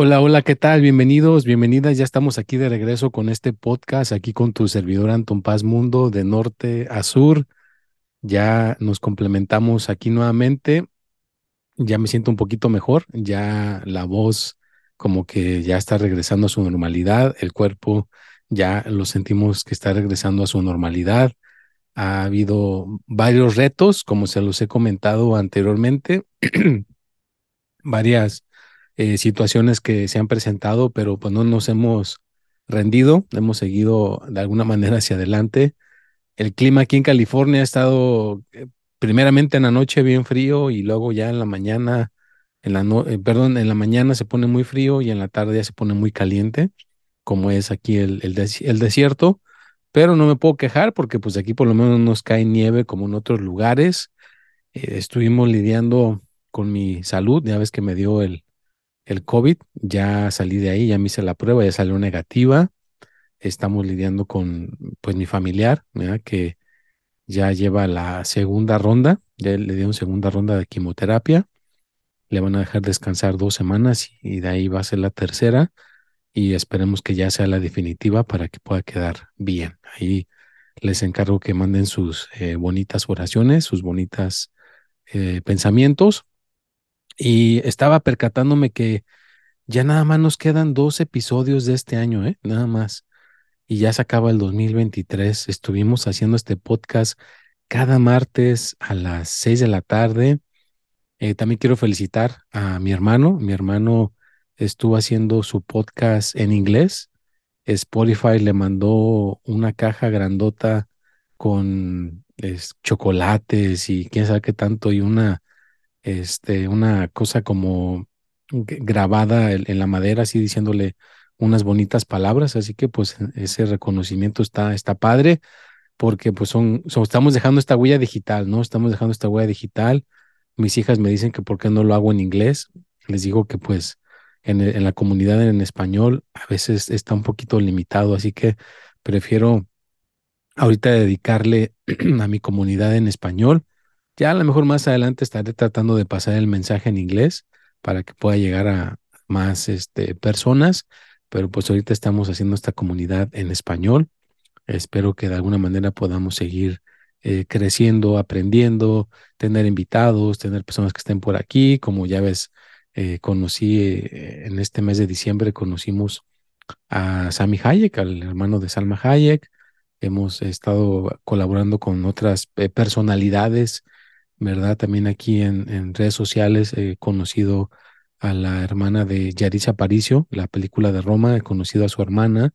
Hola, hola, ¿qué tal? Bienvenidos, bienvenidas. Ya estamos aquí de regreso con este podcast, aquí con tu servidor Anton Paz Mundo, de norte a sur. Ya nos complementamos aquí nuevamente. Ya me siento un poquito mejor, ya la voz como que ya está regresando a su normalidad, el cuerpo ya lo sentimos que está regresando a su normalidad. Ha habido varios retos, como se los he comentado anteriormente, varias eh, situaciones que se han presentado, pero pues no nos hemos rendido, hemos seguido de alguna manera hacia adelante. El clima aquí en California ha estado eh, primeramente en la noche bien frío y luego ya en la mañana, en la no, eh, perdón, en la mañana se pone muy frío y en la tarde ya se pone muy caliente, como es aquí el, el, el desierto. Pero no me puedo quejar porque pues aquí por lo menos nos cae nieve como en otros lugares. estuvimos lidiando con mi salud, ya ves que me dio el, el COVID, ya salí de ahí, ya me hice la prueba, ya salió negativa. Estamos lidiando con, pues, mi familiar, que ya lleva la segunda ronda, ya le dieron segunda ronda de quimioterapia. Le van a dejar descansar dos semanas y de ahí va a ser la tercera y esperemos que ya sea la definitiva para que pueda quedar bien. Ahí les encargo que manden sus eh, bonitas oraciones, sus bonitas eh, pensamientos y estaba percatándome que ya nada más nos quedan dos episodios de este año, ¿eh? Nada más. Y ya se acaba el 2023. Estuvimos haciendo este podcast cada martes a las seis de la tarde. Eh, también quiero felicitar a mi hermano. Mi hermano estuvo haciendo su podcast en inglés. Spotify le mandó una caja grandota con chocolates y quién sabe qué tanto y una este, una cosa como grabada en, la madera, así diciéndole unas bonitas palabras, así que pues ese reconocimiento está, está padre, porque pues son, estamos dejando esta huella digital, ¿no? Estamos dejando esta huella digital. Mis hijas me dicen que por qué no lo hago en inglés. Les digo que pues en, en la comunidad en español a veces está un poquito limitado, así que prefiero ahorita dedicarle a mi comunidad en español ya a lo mejor más adelante estaré tratando de pasar el mensaje en inglés para que pueda llegar a más este, personas, pero pues ahorita estamos haciendo esta comunidad en español. Espero que de alguna manera podamos seguir eh, creciendo, aprendiendo, tener invitados, tener personas que estén por aquí. Como ya ves, eh, conocí eh, en este mes de diciembre, conocimos a Sami Hayek, al hermano de Salma Hayek. Hemos estado colaborando con otras personalidades ¿verdad? También aquí en, redes sociales he conocido a la hermana de Yarisa Aparicio, la película de Roma, he conocido a su hermana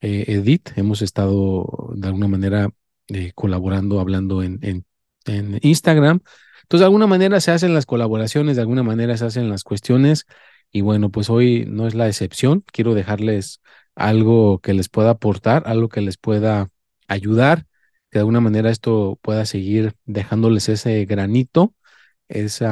eh, Edith, hemos estado de alguna manera eh, colaborando, hablando en, en, en Instagram. Entonces, de alguna manera se hacen las colaboraciones, de alguna manera se hacen las cuestiones. Y bueno, pues hoy no es la excepción. Quiero dejarles algo que les pueda aportar, algo que les pueda ayudar que de alguna manera esto pueda seguir dejándoles ese granito, ese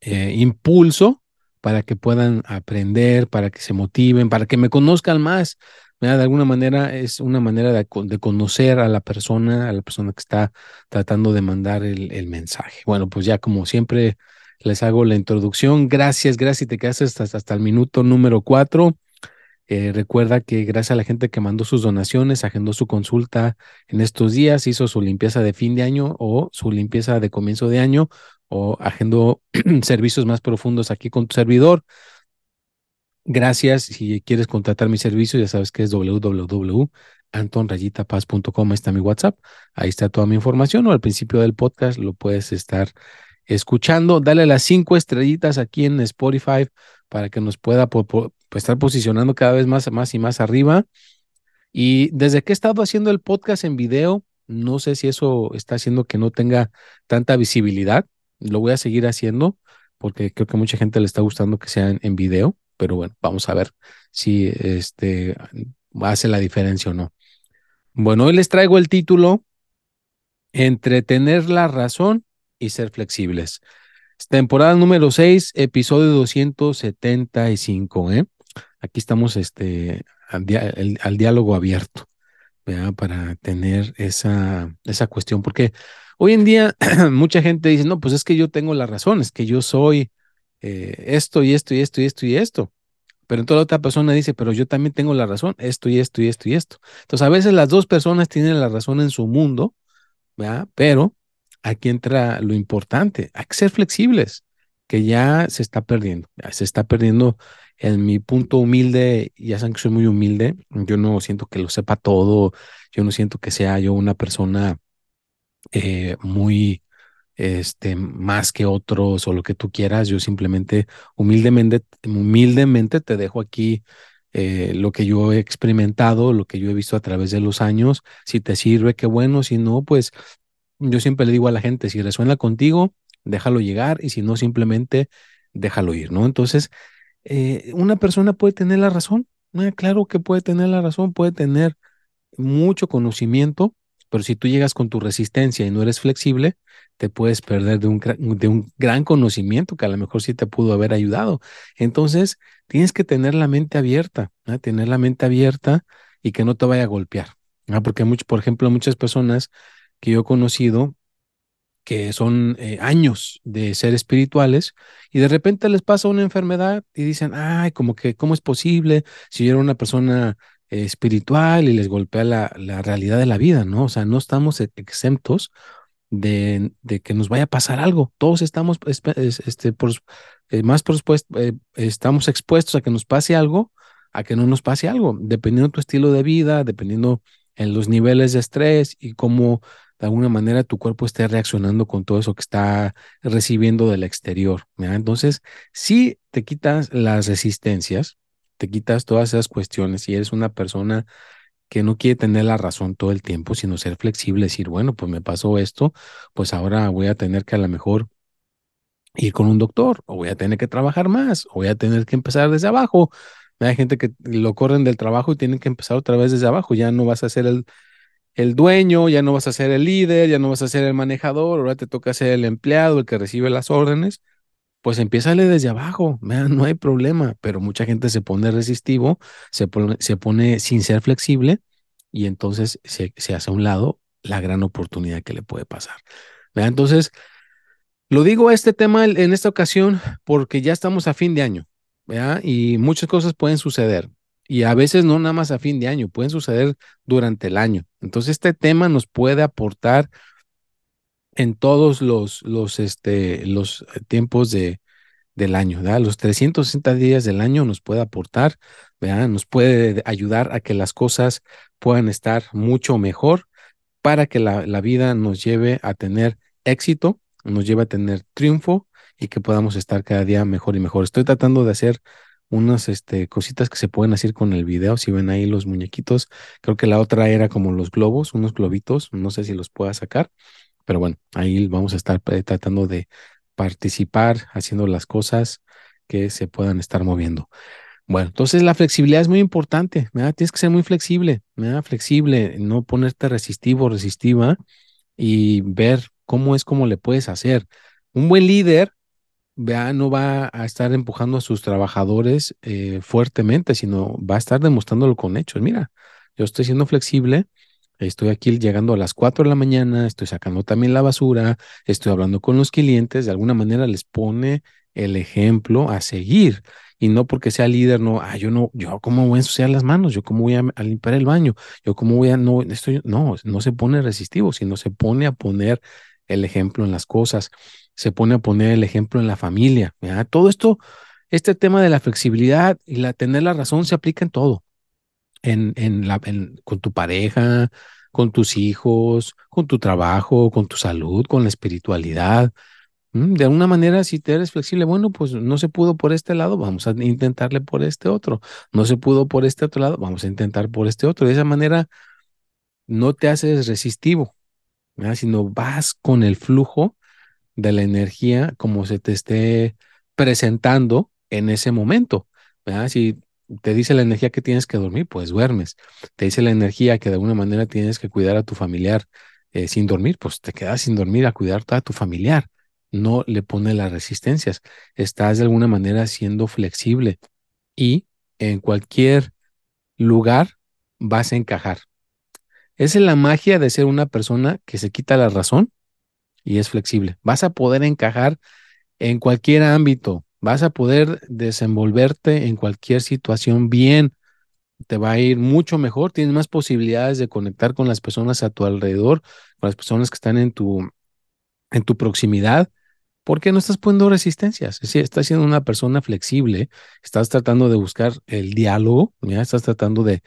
eh, impulso para que puedan aprender, para que se motiven, para que me conozcan más. De alguna manera es una manera de, conocer a la persona, a la persona que está tratando de mandar el, el, mensaje. Bueno, pues ya como siempre les hago la introducción. Gracias, gracias. Te quedas hasta, hasta el minuto número cuatro. Eh, recuerda que gracias a la gente que mandó sus donaciones, agendó su consulta en estos días, hizo su limpieza de fin de año o su limpieza de comienzo de año o agendó servicios más profundos aquí con tu servidor. Gracias. Si quieres contratar mi servicio, ya sabes que es www.antonrayitapaz.com. Ahí está mi WhatsApp. Ahí está toda mi información. O al principio del podcast lo puedes estar escuchando. Dale las cinco estrellitas aquí en Spotify para que nos pueda estar posicionando cada vez más, más y más arriba. Y desde que he estado haciendo el podcast en video, no sé si eso está haciendo que no tenga tanta visibilidad. Lo voy a seguir haciendo porque creo que mucha gente le está gustando que sea en, video, pero bueno, vamos a ver si este hace la diferencia o no. Bueno, hoy les traigo el título Entre tener la razón y ser flexibles. Temporada número 6, episodio 275, ¿eh? Aquí estamos este, al, diálogo abierto, para tener esa, esa cuestión, porque hoy en día mucha gente dice, no, pues es que yo tengo la razón, es que yo soy eh, esto y esto y esto y esto y esto. Pero entonces la otra persona dice, pero yo también tengo la razón, esto y esto y esto y esto. Entonces a veces las dos personas tienen la razón en su mundo, ¿verdad? Pero aquí entra lo importante, hay que ser flexibles, que ya se está perdiendo, ya se está perdiendo en mi punto humilde, ya saben que soy muy humilde, yo no siento que lo sepa todo, yo no siento que sea yo una persona eh, muy, este, más que otros o lo que tú quieras, yo simplemente humildemente, humildemente te dejo aquí eh, lo que yo he experimentado, lo que yo he visto a través de los años, si te sirve, qué bueno, si no, pues yo siempre le digo a la gente, si resuena contigo, déjalo llegar y si no, simplemente déjalo ir, ¿no? Entonces, eh, una persona puede tener la razón, claro que puede tener la razón, puede tener mucho conocimiento, pero si tú llegas con tu resistencia y no eres flexible, te puedes perder de un, de un gran conocimiento que a lo mejor sí te pudo haber ayudado. Entonces, tienes que tener la mente abierta, tener la mente abierta y que no te vaya a golpear. Porque, por ejemplo, muchas personas que yo he conocido que son eh, años de ser espirituales y de repente les pasa una enfermedad y dicen, ay, como que, ¿cómo es posible si yo era una persona eh, espiritual y les golpea la, la, realidad de la vida, ¿no? O sea, no estamos e, exentos de, de que nos vaya a pasar algo. Todos estamos, este, eh, más por estamos expuestos a que nos pase algo, a que no nos pase algo, dependiendo de tu estilo de vida, dependiendo en los niveles de estrés y cómo de alguna manera tu cuerpo esté reaccionando con todo eso que está recibiendo del exterior. Entonces, si te quitas las resistencias, te quitas todas esas cuestiones y eres una persona que no quiere tener la razón todo el tiempo, sino ser flexible, decir, bueno, pues me pasó esto, pues ahora voy a tener que a lo mejor ir con un doctor, o voy a tener que trabajar más, o voy a tener que empezar desde abajo. Hay gente que lo corren del trabajo y tienen que empezar otra vez desde abajo, ya no vas a ser el, el dueño, ya no vas a ser el líder, ya no vas a ser el manejador, ahora te toca ser el empleado, el que recibe las órdenes, pues empiézale desde abajo, no hay problema, pero mucha gente se pone resistivo, se pone, se pone sin ser flexible y entonces se, hace a un lado la gran oportunidad que le puede pasar. Entonces, lo digo a este tema en esta ocasión porque ya estamos a fin de año, y muchas cosas pueden suceder. Y a veces no nada más a fin de año, pueden suceder durante el año. Entonces este tema nos puede aportar en todos los, los, este, los eh, tiempos de, del año, ¿verdad? Los 360 días del año nos puede aportar, ¿verdad? Nos puede ayudar a que las cosas puedan estar mucho mejor para que la, la vida nos lleve a tener éxito, nos lleve a tener triunfo y que podamos estar cada día mejor y mejor. Estoy tratando de hacer unas este, cositas que se pueden hacer con el video. Si ven ahí los muñequitos, creo que la otra era como los globos, unos globitos, no sé si los pueda sacar, pero bueno, ahí vamos a estar eh, tratando de participar haciendo las cosas que se puedan estar moviendo. Bueno, entonces la flexibilidad es muy importante. Tienes que ser muy flexible. Flexible, no ponerte resistivo o resistiva y ver cómo es cómo le puedes hacer. Un buen líder vea, no va a estar empujando a sus trabajadores eh, fuertemente, sino va a estar demostrándolo con hechos. Mira, yo estoy siendo flexible, estoy aquí llegando a las 4 de la mañana, estoy sacando también la basura, estoy hablando con los clientes, de alguna manera les pone el ejemplo a seguir. Y no porque sea líder, no, ah, yo no, yo cómo voy a ensuciar las manos, yo cómo voy a, a limpiar el baño, yo cómo voy a, no, esto, no, no se pone resistivo, sino se pone a poner el ejemplo en las cosas se pone a poner el ejemplo en la familia. Todo esto este tema de la flexibilidad y la tener la razón se aplica en todo, en, en la, con tu pareja, con tus hijos, con tu trabajo, con tu salud, con la espiritualidad. Mm, de alguna manera, si te eres flexible, bueno, pues no se pudo por este lado, vamos a intentarle por este otro. No se pudo por este otro lado, vamos a intentar por este otro. De esa manera, no te haces resistivo, sino vas con el flujo de la energía como se te esté presentando en ese momento. Si te dice la energía que tienes que dormir, pues duermes. Te dice la energía que de alguna manera tienes que cuidar a tu familiar eh, sin dormir, pues te quedas sin dormir a cuidar a tu familiar. No le pone las resistencias. Estás de alguna manera siendo flexible y en cualquier lugar vas a encajar. Esa es la magia de ser una persona que se quita la razón y es flexible. Vas a poder encajar en cualquier ámbito, vas a poder desenvolverte en cualquier situación bien, te va a ir mucho mejor, tienes más posibilidades de conectar con las personas a tu alrededor, con las personas que están en tu, en tu proximidad, porque no estás poniendo resistencias, es decir, estás siendo una persona flexible, estás tratando de buscar el diálogo, ya estás tratando de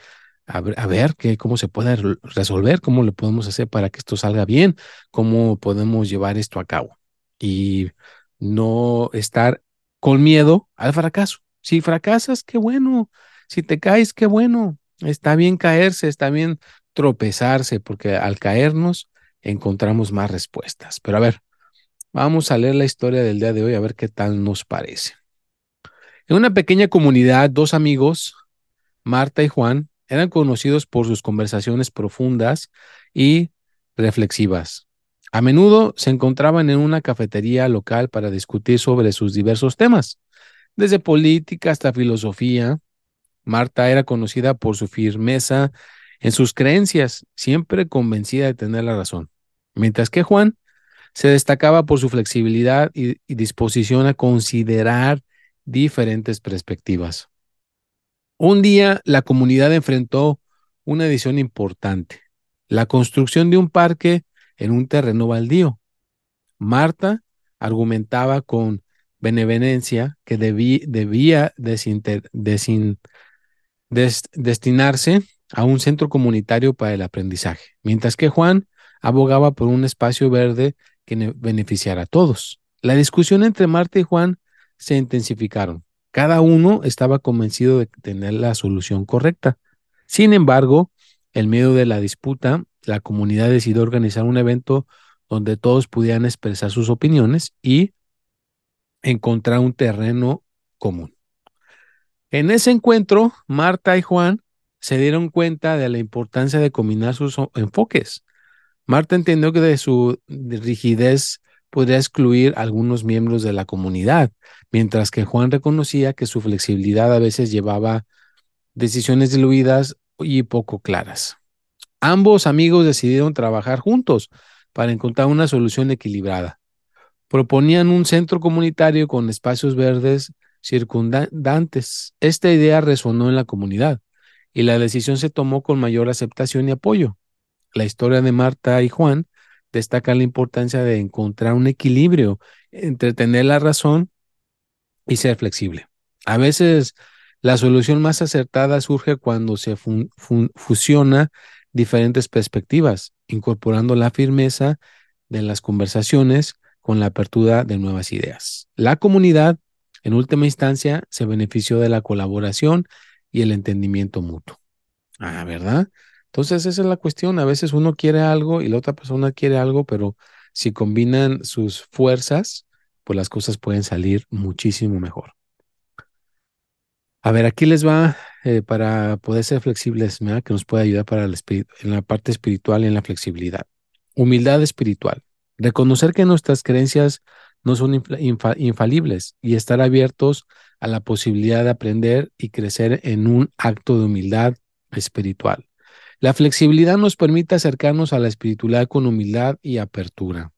a ver, cómo se puede resolver, cómo lo podemos hacer para que esto salga bien, cómo podemos llevar esto a cabo y no estar con miedo al fracaso. Si fracasas, qué bueno. Si te caes, qué bueno. Está bien caerse, está bien tropezarse, porque al caernos encontramos más respuestas. Pero a ver, vamos a leer la historia del día de hoy a ver qué tal nos parece. En una pequeña comunidad, dos amigos, Marta y Juan, eran conocidos por sus conversaciones profundas y reflexivas. A menudo se encontraban en una cafetería local para discutir sobre sus diversos temas, desde política hasta filosofía. Marta era conocida por su firmeza en sus creencias, siempre convencida de tener la razón, mientras que Juan se destacaba por su flexibilidad y, disposición a considerar diferentes perspectivas. Un día la comunidad enfrentó una decisión importante, la construcción de un parque en un terreno baldío. Marta argumentaba con benevolencia que debía destinarse a un centro comunitario para el aprendizaje, mientras que Juan abogaba por un espacio verde que beneficiara a todos. La discusión entre Marta y Juan se intensificaron. Cada uno estaba convencido de tener la solución correcta. Sin embargo, en medio de la disputa, la comunidad decidió organizar un evento donde todos pudieran expresar sus opiniones y encontrar un terreno común. En ese encuentro, Marta y Juan se dieron cuenta de la importancia de combinar sus enfoques. Marta entendió que de su rigidez podría excluir a algunos miembros de la comunidad, mientras que Juan reconocía que su flexibilidad a veces llevaba decisiones diluidas y poco claras. Ambos amigos decidieron trabajar juntos para encontrar una solución equilibrada. Proponían un centro comunitario con espacios verdes circundantes. Esta idea resonó en la comunidad y la decisión se tomó con mayor aceptación y apoyo. La historia de Marta y Juan destaca la importancia de encontrar un equilibrio entre tener la razón y ser flexible. A veces la solución más acertada surge cuando se fusiona diferentes perspectivas, incorporando la firmeza de las conversaciones con la apertura de nuevas ideas. La comunidad, en última instancia, se benefició de la colaboración y el entendimiento mutuo. Ah, ¿verdad? Entonces, esa es la cuestión. A veces uno quiere algo y la otra persona quiere algo, pero si combinan sus fuerzas, pues las cosas pueden salir muchísimo mejor. A ver, aquí les va eh, para poder ser flexibles, que nos puede ayudar para en la parte espiritual y en la flexibilidad. Humildad espiritual. Reconocer que nuestras creencias no son infalibles y estar abiertos a la posibilidad de aprender y crecer en un acto de humildad espiritual. La flexibilidad nos permite acercarnos a la espiritualidad con humildad y apertura,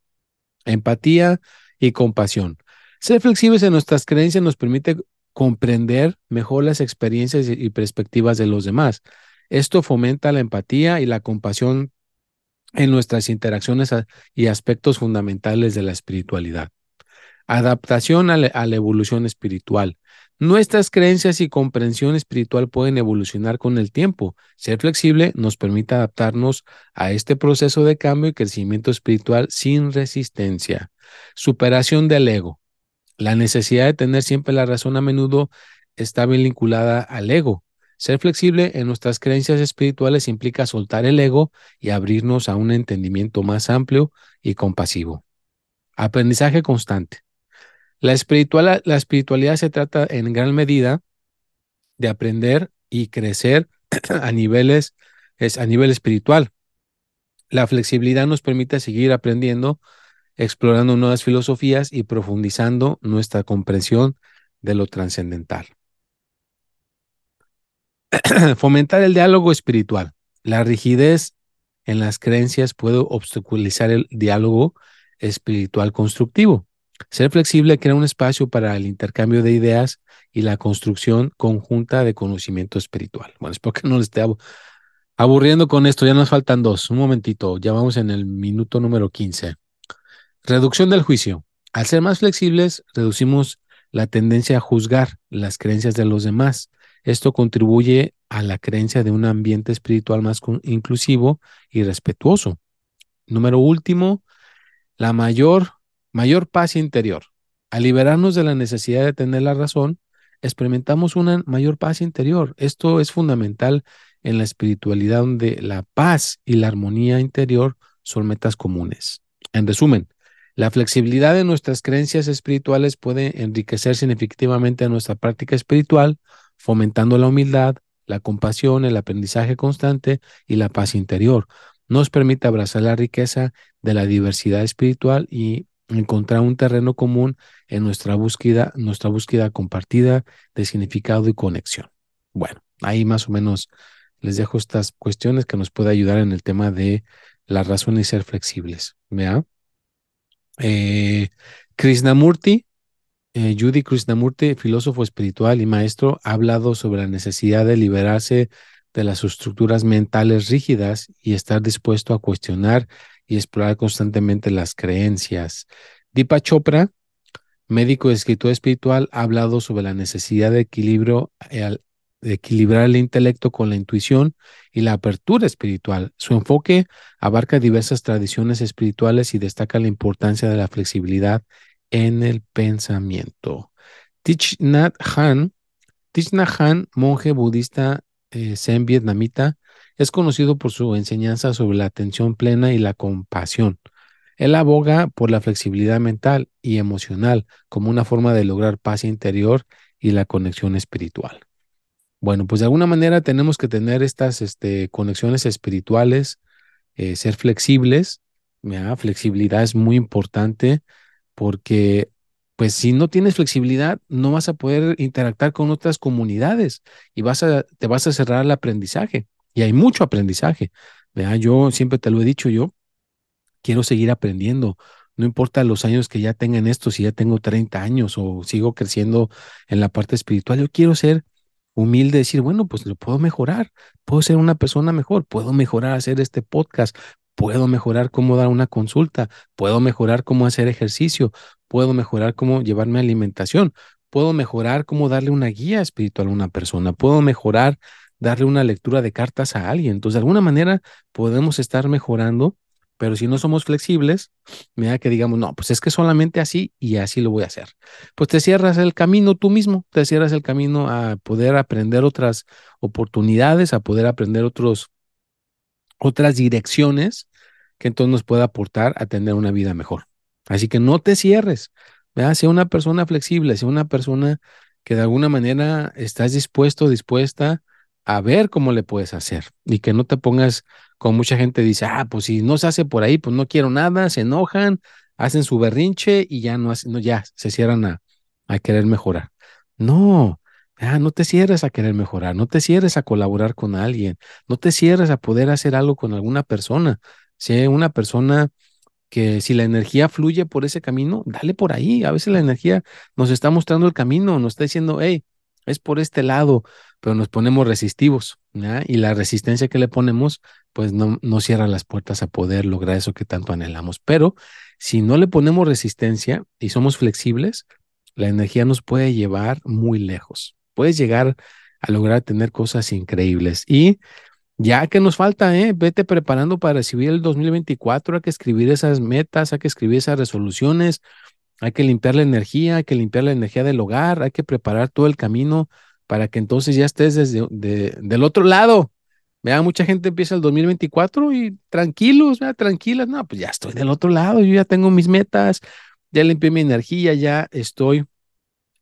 empatía y compasión. Ser flexibles en nuestras creencias nos permite comprender mejor las experiencias y perspectivas de los demás. Esto fomenta la empatía y la compasión en nuestras interacciones y aspectos fundamentales de la espiritualidad. Adaptación a la, evolución espiritual. Nuestras creencias y comprensión espiritual pueden evolucionar con el tiempo. Ser flexible nos permite adaptarnos a este proceso de cambio y crecimiento espiritual sin resistencia. Superación del ego. La necesidad de tener siempre la razón a menudo está bien vinculada al ego. Ser flexible en nuestras creencias espirituales implica soltar el ego y abrirnos a un entendimiento más amplio y compasivo. Aprendizaje constante. La, la espiritualidad se trata en gran medida de aprender y crecer a niveles es a nivel espiritual. La flexibilidad nos permite seguir aprendiendo, explorando nuevas filosofías y profundizando nuestra comprensión de lo trascendental. Fomentar el diálogo espiritual. La rigidez en las creencias puede obstaculizar el diálogo espiritual constructivo. Ser flexible crea un espacio para el intercambio de ideas y la construcción conjunta de conocimiento espiritual. Bueno, espero que no les esté aburriendo con esto. Ya nos faltan dos. Un momentito. Ya vamos en el minuto número 15. Reducción del juicio. Al ser más flexibles, reducimos la tendencia a juzgar las creencias de los demás. Esto contribuye a la creencia de un ambiente espiritual más inclusivo y respetuoso. Número último, la mayor mayor paz interior. Al liberarnos de la necesidad de tener la razón, experimentamos una mayor paz interior. Esto es fundamental en la espiritualidad donde la paz y la armonía interior son metas comunes. En resumen, la flexibilidad de nuestras creencias espirituales puede enriquecer significativamente nuestra práctica espiritual, fomentando la humildad, la compasión, el aprendizaje constante y la paz interior. Nos permite abrazar la riqueza de la diversidad espiritual y encontrar un terreno común en nuestra búsqueda, nuestra búsqueda compartida de significado y conexión. Bueno, ahí más o menos les dejo estas cuestiones que nos puede ayudar en el tema de la razón y ser flexibles. ¿Vea? Eh, Krishnamurti, eh, Judy Krishnamurti, filósofo espiritual y maestro, ha hablado sobre la necesidad de liberarse de las estructuras mentales rígidas y estar dispuesto a cuestionar y explorar constantemente las creencias. Deepa Chopra, médico y escritor espiritual, ha hablado sobre la necesidad de equilibrio, eh, de equilibrar el intelecto con la intuición y la apertura espiritual. Su enfoque abarca diversas tradiciones espirituales y destaca la importancia de la flexibilidad en el pensamiento. Thich Nhat Hanh, Thich Nhat Hanh, monje budista eh, zen vietnamita, es conocido por su enseñanza sobre la atención plena y la compasión. Él aboga por la flexibilidad mental y emocional como una forma de lograr paz interior y la conexión espiritual. Bueno, pues de alguna manera tenemos que tener estas este, conexiones espirituales, eh, ser flexibles. Flexibilidad es muy importante porque pues si no tienes flexibilidad, no vas a poder interactuar con otras comunidades y vas a, te vas a cerrar el aprendizaje. Y hay mucho aprendizaje. Yo siempre te lo he dicho, yo quiero seguir aprendiendo. No importa los años que ya tengan esto, si ya tengo 30 años o sigo creciendo en la parte espiritual, yo quiero ser humilde, decir, bueno, pues lo puedo mejorar, puedo ser una persona mejor, puedo mejorar hacer este podcast, puedo mejorar cómo dar una consulta, puedo mejorar cómo hacer ejercicio, puedo mejorar cómo llevarme alimentación, puedo mejorar cómo darle una guía espiritual a una persona, puedo mejorar darle una lectura de cartas a alguien. Entonces, de alguna manera podemos estar mejorando, pero si no somos flexibles, mira que digamos, no, pues es que solamente así y así lo voy a hacer. Pues te cierras el camino tú mismo, te cierras el camino a poder aprender otras oportunidades, a poder aprender otros, otras direcciones que entonces nos pueda aportar a tener una vida mejor. Así que no te cierres, vea, sea una persona flexible, sea una persona que de alguna manera estás dispuesto, dispuesta a ver cómo le puedes hacer y que no te pongas como mucha gente dice, ah, pues si no se hace por ahí, pues no quiero nada, se enojan, hacen su berrinche y ya no, no ya se cierran a, a querer mejorar. No, ah, no te cierres a querer mejorar, no te cierres a colaborar con alguien, no te cierres a poder hacer algo con alguna persona. Si una persona que si la energía fluye por ese camino, dale por ahí. A veces la energía nos está mostrando el camino, nos está diciendo, hey, es por este lado, pero nos ponemos resistivos, y la resistencia que le ponemos, pues no, no cierra las puertas a poder lograr eso que tanto anhelamos. Pero si no le ponemos resistencia y somos flexibles, la energía nos puede llevar muy lejos. Puedes llegar a lograr tener cosas increíbles. Y ya que nos falta, ¿eh? vete preparando para recibir el 2024, hay que escribir esas metas, hay que escribir esas resoluciones, hay que limpiar la energía, hay que limpiar la energía del hogar, hay que preparar todo el camino para que entonces ya estés desde del otro lado. Vea, mucha gente empieza el 2024 y tranquilos, vea, tranquilas, no, pues ya estoy del otro lado, yo ya tengo mis metas, ya limpié mi energía, ya estoy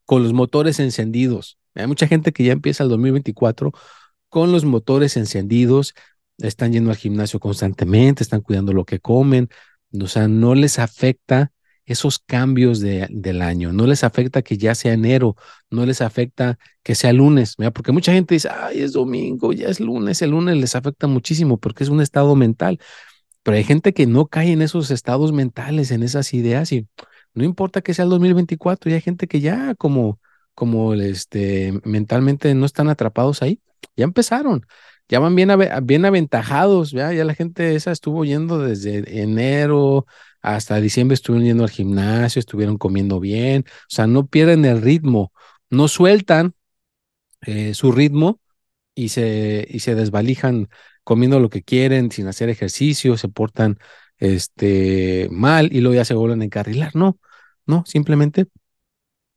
con los motores encendidos. Hay mucha gente que ya empieza el 2024 con los motores encendidos, están yendo al gimnasio constantemente, están cuidando lo que comen, o sea, no les afecta esos cambios de, del año, no les afecta que ya sea enero, no les afecta que sea lunes, porque mucha gente dice, ay, es domingo, ya es lunes, el lunes les afecta muchísimo porque es un estado mental, pero hay gente que no cae en esos estados mentales, en esas ideas y no importa que sea el 2024, y hay gente que ya como, como este, mentalmente no están atrapados ahí, ya empezaron, ya van bien, bien aventajados, ¿ya? la gente esa estuvo yendo desde enero hasta diciembre, estuvieron yendo al gimnasio, estuvieron comiendo bien, o sea, no pierden el ritmo, no sueltan eh, su ritmo y se, y se desvalijan comiendo lo que quieren, sin hacer ejercicio, se portan este, mal y luego ya se vuelven a encarrilar. No, no, simplemente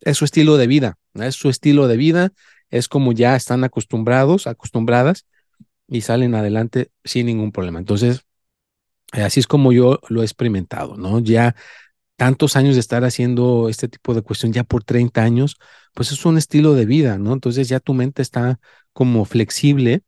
es su estilo de vida, es su estilo de vida, es como ya están acostumbrados, acostumbradas y salen adelante sin ningún problema. Entonces, eh, así es como yo lo he experimentado, ¿no? Ya tantos años de estar haciendo este tipo de cuestión, ya por 30 años, pues es un estilo de vida, ¿no? Entonces ya tu mente está como flexible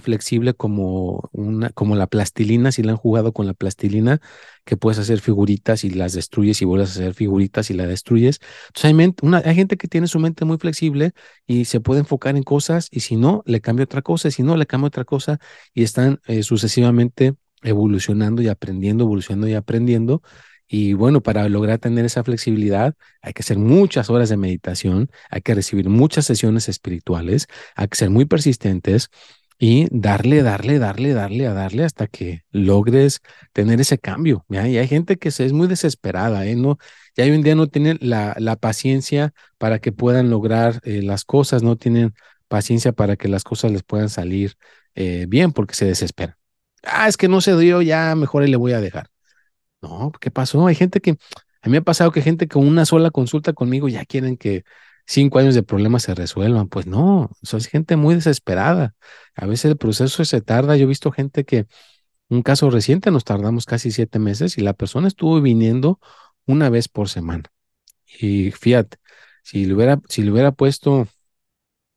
flexible como, una, como la plastilina, si la han jugado con la plastilina, que puedes hacer figuritas y las destruyes y vuelves a hacer figuritas y la destruyes. Entonces hay, hay gente que tiene su mente muy flexible y se puede enfocar en cosas y si no, le cambia otra cosa, y si no, le cambia otra cosa y están eh, sucesivamente evolucionando y aprendiendo, evolucionando y aprendiendo. Y bueno, para lograr tener esa flexibilidad hay que hacer muchas horas de meditación, hay que recibir muchas sesiones espirituales, hay que ser muy persistentes y darle, darle, darle, darle, a darle hasta que logres tener ese cambio. Y hay gente que es muy desesperada, ¿eh? No, ya hoy en día no tienen la, la paciencia para que puedan lograr eh, las cosas, no tienen paciencia para que las cosas les puedan salir eh, bien porque se desesperan. Ah, es que no se dio, ya mejor le voy a dejar. No, ¿qué pasó? Hay gente que, a mí me ha pasado que gente con una sola consulta conmigo ya quieren que cinco años de problemas se resuelvan. Pues no, soy gente muy desesperada. A veces el proceso se tarda. Yo he visto gente que, un caso reciente, nos tardamos casi siete meses y la persona estuvo viniendo una vez por semana. Y fíjate, si le hubiera, si le hubiera puesto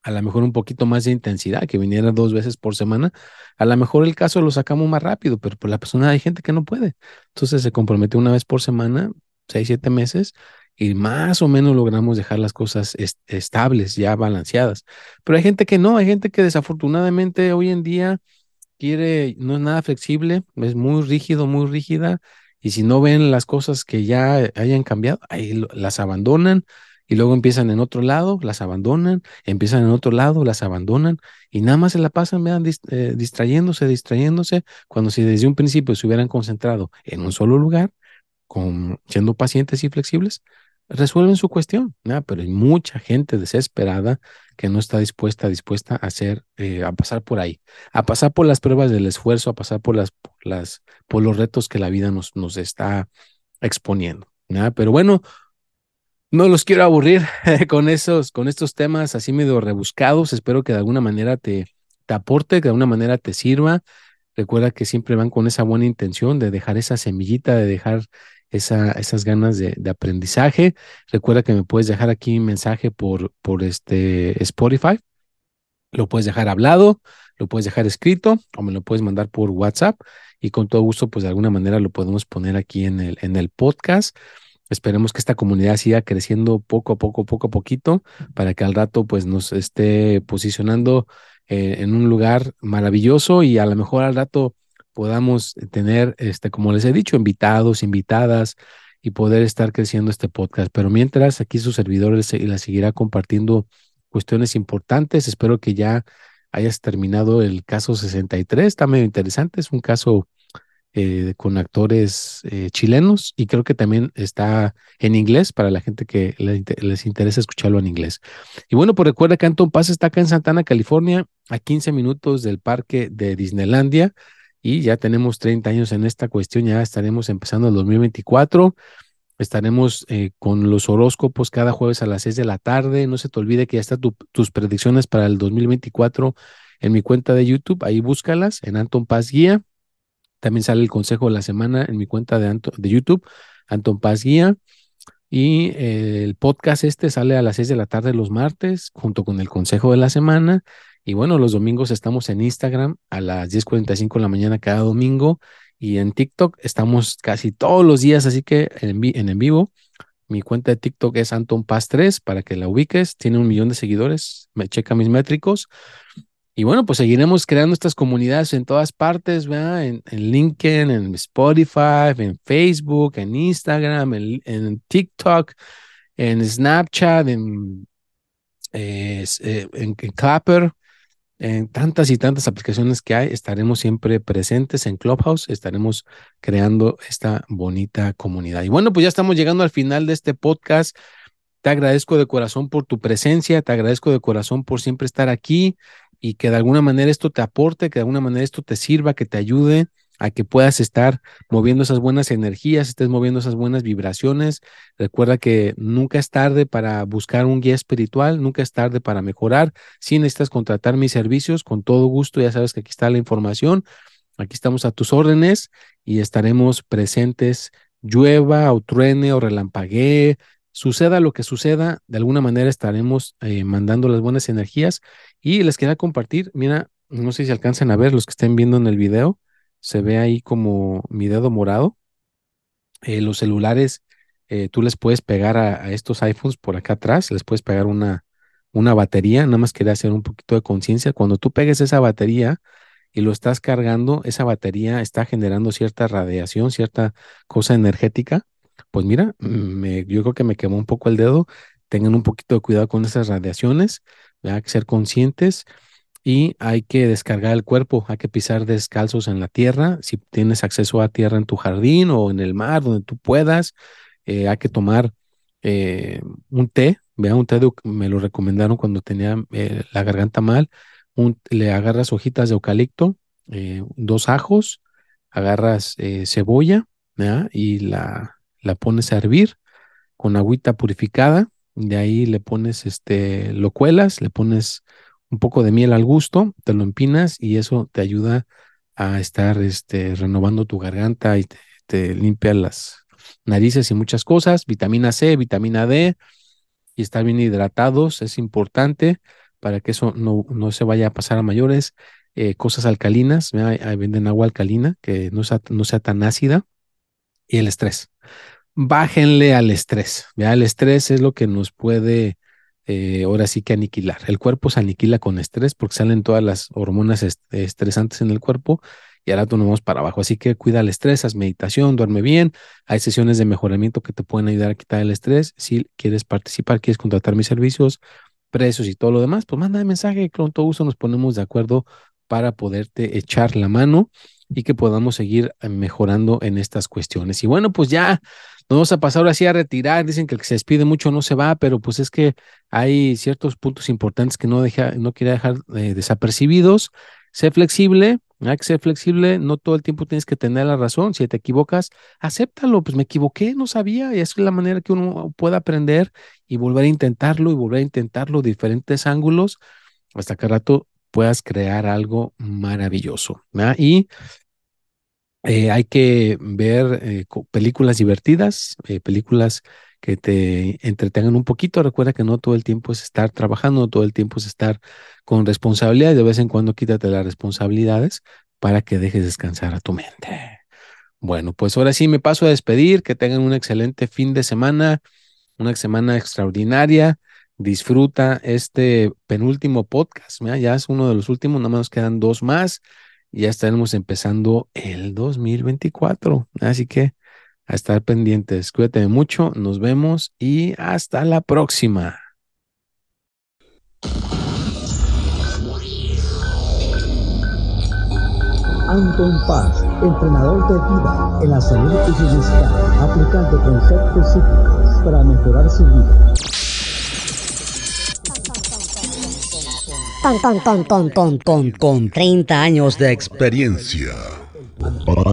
a lo mejor un poquito más de intensidad, que viniera dos veces por semana, a lo mejor el caso lo sacamos más rápido, pero por la persona hay gente que no puede. Entonces se compromete una vez por semana, seis, siete meses, y más o menos logramos dejar las cosas estables, ya balanceadas. Pero hay gente que no, hay gente que desafortunadamente hoy en día quiere, no es nada flexible, es muy rígido, muy rígida, y si no ven las cosas que ya hayan cambiado, ahí las abandonan y luego empiezan en otro lado, las abandonan, empiezan en otro lado, las abandonan y nada más se la pasan vean, eh, distrayéndose, distrayéndose, cuando si desde un principio se hubieran concentrado en un solo lugar, con, siendo pacientes y flexibles, resuelven su cuestión, pero hay mucha gente desesperada que no está dispuesta, dispuesta a hacer, eh, a pasar por ahí, a pasar por las pruebas del esfuerzo, a pasar por las, las, por los retos que la vida nos, nos está exponiendo. Pero bueno, no los quiero aburrir con esos, con estos temas así medio rebuscados. Espero que de alguna manera te, te aporte, que de alguna manera te sirva. Recuerda que siempre van con esa buena intención de dejar esa semillita, de dejar esa, esas ganas de, aprendizaje. Recuerda que me puedes dejar aquí un mensaje por, por este Spotify. Lo puedes dejar hablado, lo puedes dejar escrito o me lo puedes mandar por WhatsApp y con todo gusto, pues de alguna manera lo podemos poner aquí en el, en el podcast. Esperemos que esta comunidad siga creciendo poco a poco, poco a poquito, para que al rato pues nos esté posicionando eh, en un lugar maravilloso y a lo mejor al rato podamos tener, este, como les he dicho, invitados, invitadas y poder estar creciendo este podcast. Pero mientras, aquí su servidor les, seguirá compartiendo cuestiones importantes. Espero que ya hayas terminado el caso 63. Está medio interesante. Es un caso eh, con actores eh, chilenos y creo que también está en inglés para la gente que les interesa escucharlo en inglés. Y bueno, pues recuerda que Anton Paz está acá en Santana, California, a 15 minutos del parque de Disneylandia y ya tenemos 30 años en esta cuestión, ya estaremos empezando el 2024. Estaremos eh, con los horóscopos cada jueves a las 6 de la tarde. No se te olvide que ya están tus predicciones para el 2024 en mi cuenta de YouTube. Ahí búscalas en Anton Paz Guía. También sale el consejo de la semana en mi cuenta de, de YouTube, Anton Paz Guía. Y eh, el podcast este sale a las 6 de la tarde los martes, junto con el consejo de la semana. Y bueno, los domingos estamos en Instagram a las 10:45 de la mañana cada domingo y en TikTok estamos casi todos los días, así que en, en, vivo. Mi cuenta de TikTok es Anton Paz 3 para que la ubiques. Tiene un millón de seguidores. Me checa mis métricos. Y bueno, pues seguiremos creando estas comunidades en todas partes. En, en LinkedIn, en Spotify, en Facebook, en Instagram, en, TikTok, en Snapchat, en, eh, eh, en Clapper en tantas y tantas aplicaciones que hay, estaremos siempre presentes en Clubhouse, estaremos creando esta bonita comunidad. Y bueno, pues ya estamos llegando al final de este podcast. Te agradezco de corazón por tu presencia, te agradezco de corazón por siempre estar aquí y que de alguna manera esto te aporte, que de alguna manera esto te sirva, que te ayude a que puedas estar moviendo esas buenas energías, estés moviendo esas buenas vibraciones. Recuerda que nunca es tarde para buscar un guía espiritual, nunca es tarde para mejorar. Si necesitas contratar mis servicios, con todo gusto, ya sabes que aquí está la información. Aquí estamos a tus órdenes y estaremos presentes, llueva o truene o relampaguee, suceda lo que suceda, de alguna manera estaremos eh, mandando las buenas energías y les quería compartir, mira, no sé si alcanzan a ver los que estén viendo en el video, se ve ahí como mi dedo morado. Eh, los celulares, eh, tú les puedes pegar a, estos iPhones por acá atrás, les puedes pegar una, una batería, nada más quería hacer un poquito de conciencia. Cuando tú pegues esa batería y lo estás cargando, esa batería está generando cierta radiación, cierta cosa energética. Pues mira, me, yo creo que me quemó un poco el dedo. Tengan un poquito de cuidado con esas radiaciones, hay que ser conscientes y hay que descargar el cuerpo, hay que pisar descalzos en la tierra, si tienes acceso a tierra en tu jardín o en el mar, donde tú puedas, eh, hay que tomar eh, un té, vea, un té me lo recomendaron cuando tenía eh, la garganta mal, le agarras hojitas de eucalipto, dos ajos, agarras cebolla y la, la pones a hervir con agüita purificada, de ahí le pones, este, lo cuelas, le pones un poco de miel al gusto, te lo empinas y eso te ayuda a estar este, renovando tu garganta y te, limpia las narices y muchas cosas. Vitamina C, vitamina D y estar bien hidratados es importante para que eso no, no se vaya a pasar a mayores. Eh, cosas alcalinas, venden agua alcalina que no sea, no sea tan ácida y el estrés. Bájenle al estrés. El estrés es lo que nos puede eh, ahora sí que aniquilar. El cuerpo se aniquila con estrés porque salen todas las hormonas estresantes en el cuerpo y ahora nos vamos para abajo. Así que cuida el estrés, haz meditación, duerme bien. Hay sesiones de mejoramiento que te pueden ayudar a quitar el estrés. Si quieres participar, quieres contratar mis servicios, precios y todo lo demás, pues manda mensaje, con todo gusto nos ponemos de acuerdo para poderte echar la mano y que podamos seguir eh, mejorando en estas cuestiones. Y bueno, pues ya nos vamos a pasar ahora sí a retirar. Dicen que el que se despide mucho no se va, pero pues es que hay ciertos puntos importantes que no, deja, no quiere dejar eh, desapercibidos. Sé flexible, hay que ser flexible, no todo el tiempo tienes que tener la razón. Si te equivocas, acéptalo, pues me equivoqué, no sabía, y es la manera que uno puede aprender y volver a intentarlo y volver a intentarlo diferentes ángulos hasta que rato puedas crear algo maravilloso. Y eh, hay que ver eh, películas divertidas, eh, películas que te entretengan un poquito. Recuerda que no todo el tiempo es estar trabajando, no todo el tiempo es estar con responsabilidades. De vez en cuando quítate las responsabilidades para que dejes descansar a tu mente. Bueno, pues ahora sí me paso a despedir. Que tengan un excelente fin de semana, una semana extraordinaria. Disfruta este penúltimo podcast. Ya es uno de los últimos, nada más quedan dos más ya estaremos empezando el 2024. Así que a estar pendientes. Cuídate mucho, nos vemos y hasta la próxima. Anton Paz, entrenador de vida en la salud y bienestar, aplicando conceptos psíquicos para mejorar su vida. Con, con, con, con, con, con, con 30 años de experiencia.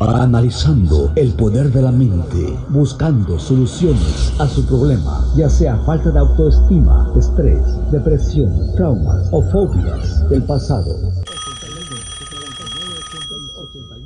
Analizando el poder de la mente, buscando soluciones a su problema, ya sea falta de autoestima, estrés, depresión, traumas o fobias del pasado.